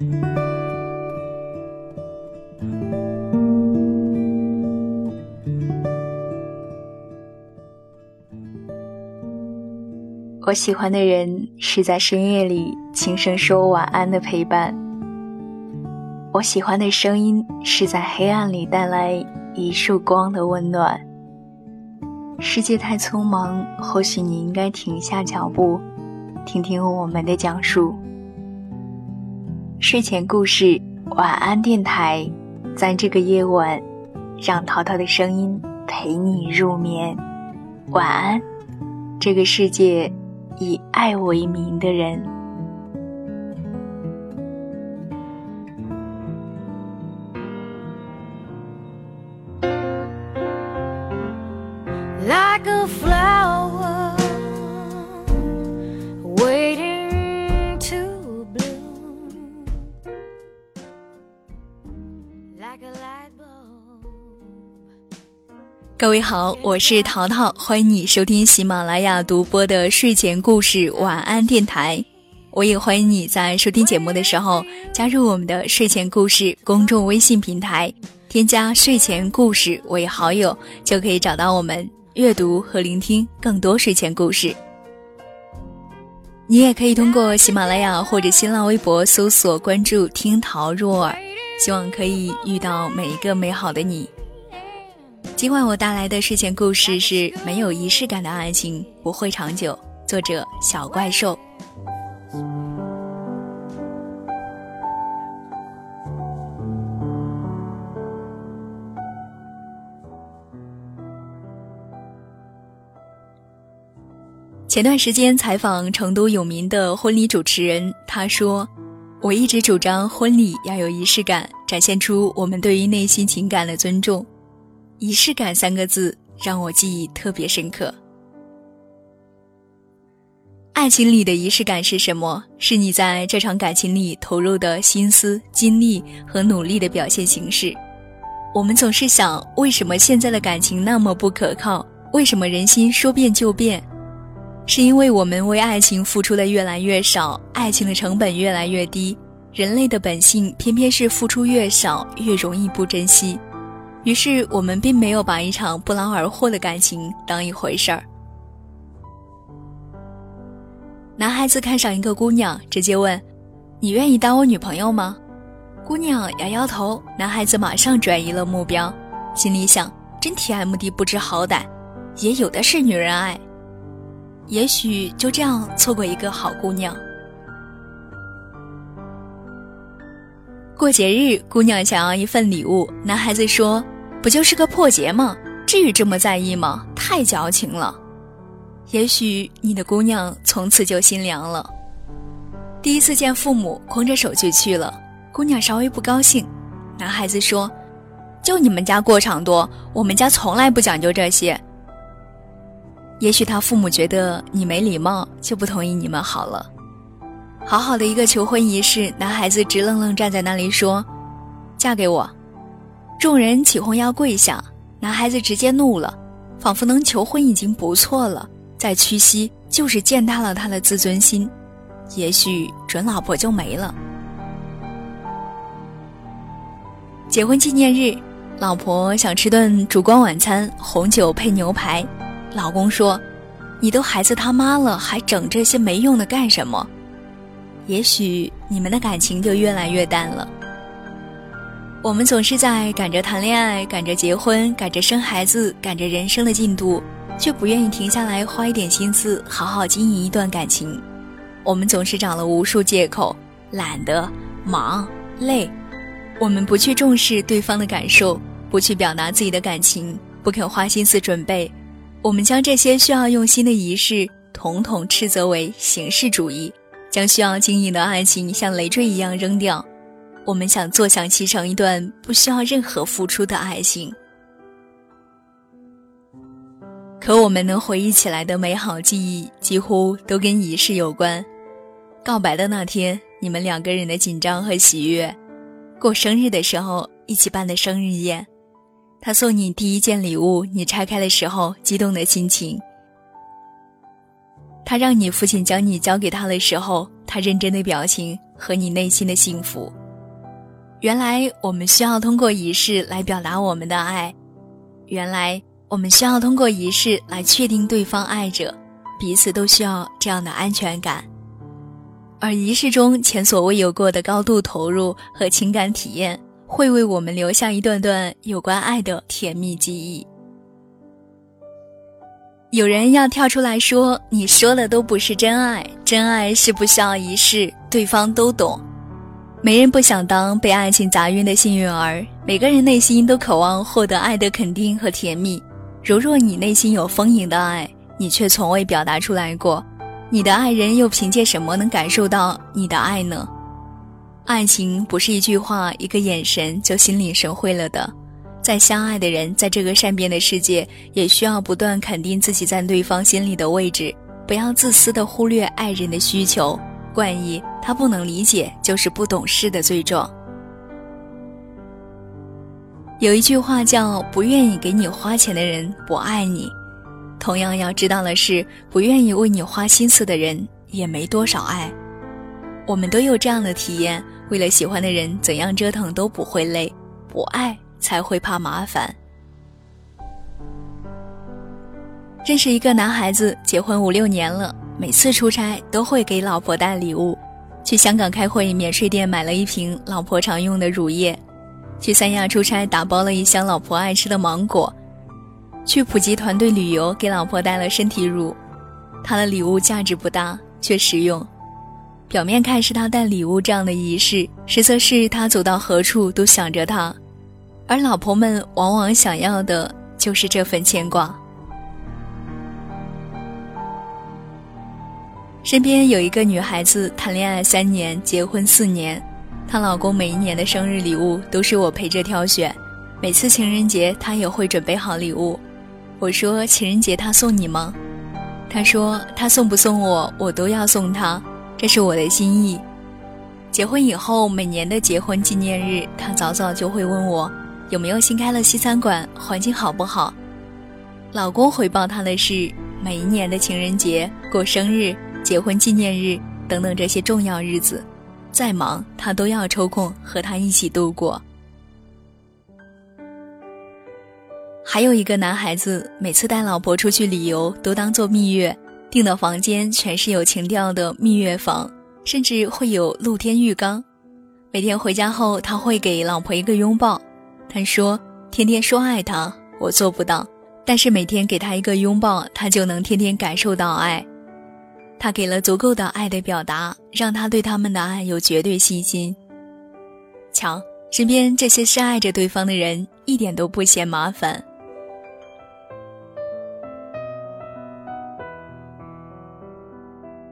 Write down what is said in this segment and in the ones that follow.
我喜欢的人是在深夜里轻声说晚安的陪伴。我喜欢的声音是在黑暗里带来一束光的温暖。世界太匆忙，或许你应该停下脚步，听听我们的讲述。睡前故事，晚安电台，在这个夜晚，让淘淘的声音陪你入眠。晚安，这个世界。以爱为名的人。各位好，我是淘淘，欢迎你收听喜马拉雅独播的睡前故事晚安电台。我也欢迎你在收听节目的时候加入我们的睡前故事公众微信平台，添加睡前故事为好友，就可以找到我们阅读和聆听更多睡前故事。你也可以通过喜马拉雅或者新浪微博搜索关注听桃若耳，希望可以遇到每一个美好的你。今晚我带来的睡前故事是没有仪式感的爱情不会长久。作者小怪兽。前段时间采访成都有名的婚礼主持人，他说：“我一直主张婚礼要有仪式感，展现出我们对于内心情感的尊重。”仪式感三个字让我记忆特别深刻。爱情里的仪式感是什么？是你在这场感情里投入的心思、精力和努力的表现形式。我们总是想，为什么现在的感情那么不可靠？为什么人心说变就变？是因为我们为爱情付出的越来越少，爱情的成本越来越低。人类的本性偏偏是付出越少越容易不珍惜。于是我们并没有把一场不劳而获的感情当一回事儿。男孩子看上一个姑娘，直接问：“你愿意当我女朋友吗？”姑娘摇摇头，男孩子马上转移了目标，心里想：真 TMD 不知好歹，也有的是女人爱。也许就这样错过一个好姑娘。过节日，姑娘想要一份礼物，男孩子说：“不就是个破节吗？至于这么在意吗？太矫情了。”也许你的姑娘从此就心凉了。第一次见父母，空着手就去了，姑娘稍微不高兴。男孩子说：“就你们家过场多，我们家从来不讲究这些。”也许他父母觉得你没礼貌，就不同意你们好了。好好的一个求婚仪式，男孩子直愣愣站在那里说：“嫁给我。”众人起哄要跪下，男孩子直接怒了，仿佛能求婚已经不错了，再屈膝就是践踏了他的自尊心，也许准老婆就没了。结婚纪念日，老婆想吃顿烛光晚餐，红酒配牛排，老公说：“你都孩子他妈了，还整这些没用的干什么？”也许你们的感情就越来越淡了。我们总是在赶着谈恋爱，赶着结婚，赶着生孩子，赶着人生的进度，却不愿意停下来花一点心思，好好经营一段感情。我们总是找了无数借口，懒得、忙、累。我们不去重视对方的感受，不去表达自己的感情，不肯花心思准备。我们将这些需要用心的仪式，统统斥责为形式主义。将需要经营的爱情像累赘一样扔掉，我们想坐享其成一段不需要任何付出的爱情。可我们能回忆起来的美好记忆，几乎都跟仪式有关。告白的那天，你们两个人的紧张和喜悦；过生日的时候，一起办的生日宴；他送你第一件礼物，你拆开的时候激动的心情。他让你父亲将你交给他的时候，他认真的表情和你内心的幸福。原来我们需要通过仪式来表达我们的爱，原来我们需要通过仪式来确定对方爱着，彼此都需要这样的安全感。而仪式中前所未有过的高度投入和情感体验，会为我们留下一段段有关爱的甜蜜记忆。有人要跳出来说：“你说的都不是真爱，真爱是不需要仪式，对方都懂。”没人不想当被爱情砸晕的幸运儿，每个人内心都渴望获得爱的肯定和甜蜜。如若你内心有丰盈的爱，你却从未表达出来过，你的爱人又凭借什么能感受到你的爱呢？爱情不是一句话、一个眼神就心领神会了的。再相爱的人，在这个善变的世界，也需要不断肯定自己在对方心里的位置，不要自私的忽略爱人的需求。冠以他不能理解就是不懂事的罪状。有一句话叫“不愿意给你花钱的人不爱你”，同样要知道的是，不愿意为你花心思的人也没多少爱。我们都有这样的体验：为了喜欢的人，怎样折腾都不会累，不爱。才会怕麻烦。认识一个男孩子，结婚五六年了，每次出差都会给老婆带礼物。去香港开会，免税店买了一瓶老婆常用的乳液；去三亚出差，打包了一箱老婆爱吃的芒果；去普吉团队旅游，给老婆带了身体乳。他的礼物价值不大，却实用。表面看是他带礼物这样的仪式，实则是他走到何处都想着他。而老婆们往往想要的就是这份牵挂。身边有一个女孩子，谈恋爱三年，结婚四年，她老公每一年的生日礼物都是我陪着挑选，每次情人节她也会准备好礼物。我说情人节他送你吗？她说他送不送我，我都要送他，这是我的心意。结婚以后，每年的结婚纪念日，他早早就会问我。有没有新开了西餐馆？环境好不好？老公回报他的是每一年的情人节、过生日、结婚纪念日等等这些重要日子，再忙他都要抽空和他一起度过。还有一个男孩子，每次带老婆出去旅游都当做蜜月，订的房间全是有情调的蜜月房，甚至会有露天浴缸。每天回家后，他会给老婆一个拥抱。他说：“天天说爱他，我做不到。但是每天给他一个拥抱，他就能天天感受到爱。他给了足够的爱的表达，让他对他们的爱有绝对信心。瞧，身边这些深爱着对方的人，一点都不嫌麻烦。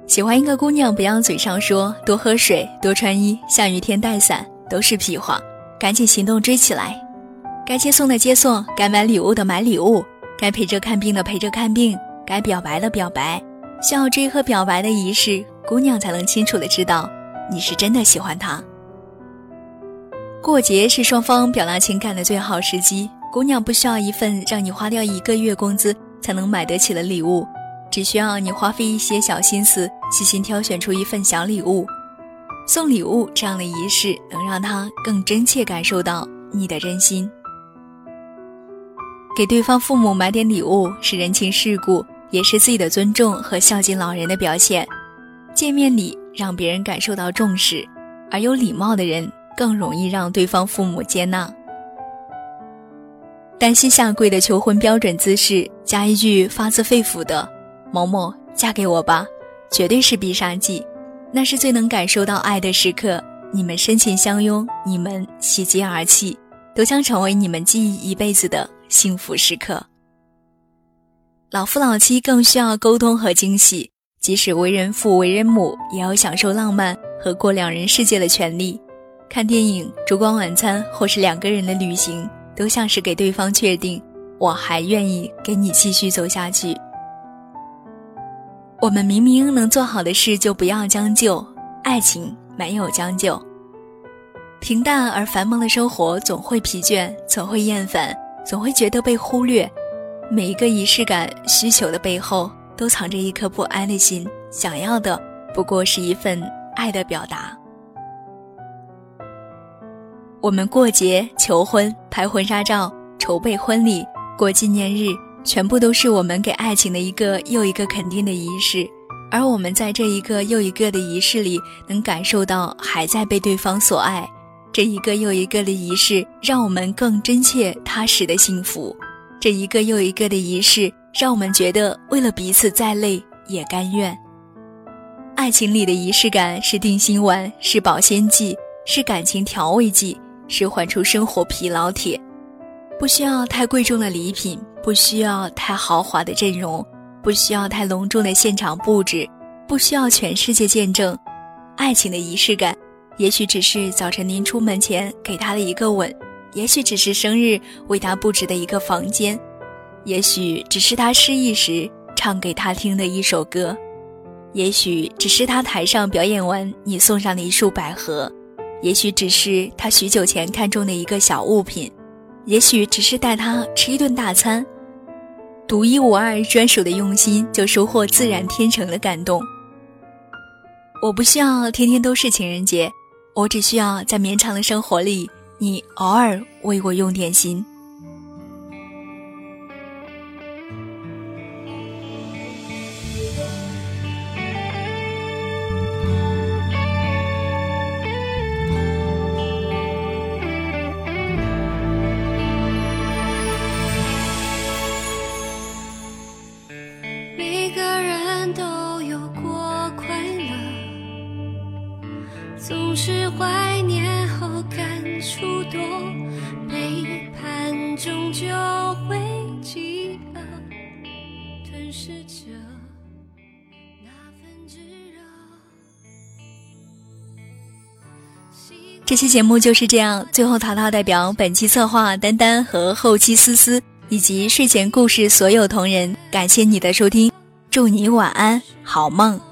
喜欢一个姑娘，不要嘴上说多喝水、多穿衣、下雨天带伞，都是屁话，赶紧行动追起来。”该接送的接送，该买礼物的买礼物，该陪着看病的陪着看病，该表白的表白。需要追和表白的仪式，姑娘才能清楚的知道你是真的喜欢他。过节是双方表达情感的最好时机，姑娘不需要一份让你花掉一个月工资才能买得起的礼物，只需要你花费一些小心思，细心挑选出一份小礼物。送礼物这样的仪式，能让他更真切感受到你的真心。给对方父母买点礼物是人情世故，也是自己的尊重和孝敬老人的表现。见面礼让别人感受到重视，而有礼貌的人更容易让对方父母接纳。单膝下跪的求婚标准姿势，加一句发自肺腑的“某某，嫁给我吧”，绝对是必杀技。那是最能感受到爱的时刻，你们深情相拥，你们喜极而泣，都将成为你们记忆一辈子的。幸福时刻，老夫老妻更需要沟通和惊喜。即使为人父、为人母，也要享受浪漫和过两人世界的权利。看电影、烛光晚餐，或是两个人的旅行，都像是给对方确定，我还愿意跟你继续走下去。我们明明能做好的事，就不要将就。爱情没有将就。平淡而繁忙的生活总会疲倦，总会厌烦。总会觉得被忽略，每一个仪式感需求的背后，都藏着一颗不安的心，想要的不过是一份爱的表达。我们过节、求婚、拍婚纱照、筹备婚礼、过纪念日，全部都是我们给爱情的一个又一个肯定的仪式。而我们在这一个又一个的仪式里，能感受到还在被对方所爱。这一个又一个的仪式，让我们更真切踏实的幸福。这一个又一个的仪式，让我们觉得为了彼此再累也甘愿。爱情里的仪式感是定心丸，是保鲜剂，是感情调味剂，是缓出生活疲劳铁。不需要太贵重的礼品，不需要太豪华的阵容，不需要太隆重的现场布置，不需要全世界见证。爱情的仪式感，也许只是早晨您出门前给他的一个吻。也许只是生日为他布置的一个房间，也许只是他失意时唱给他听的一首歌，也许只是他台上表演完你送上的一束百合，也许只是他许久前看中的一个小物品，也许只是带他吃一顿大餐，独一无二专属的用心就收获自然天成的感动。我不需要天天都是情人节，我只需要在绵长的生活里。你偶尔为我用点心。这期节目就是这样最后淘淘代表本期策划丹丹和后期思思以及睡前故事所有同仁感谢你的收听祝你晚安好梦。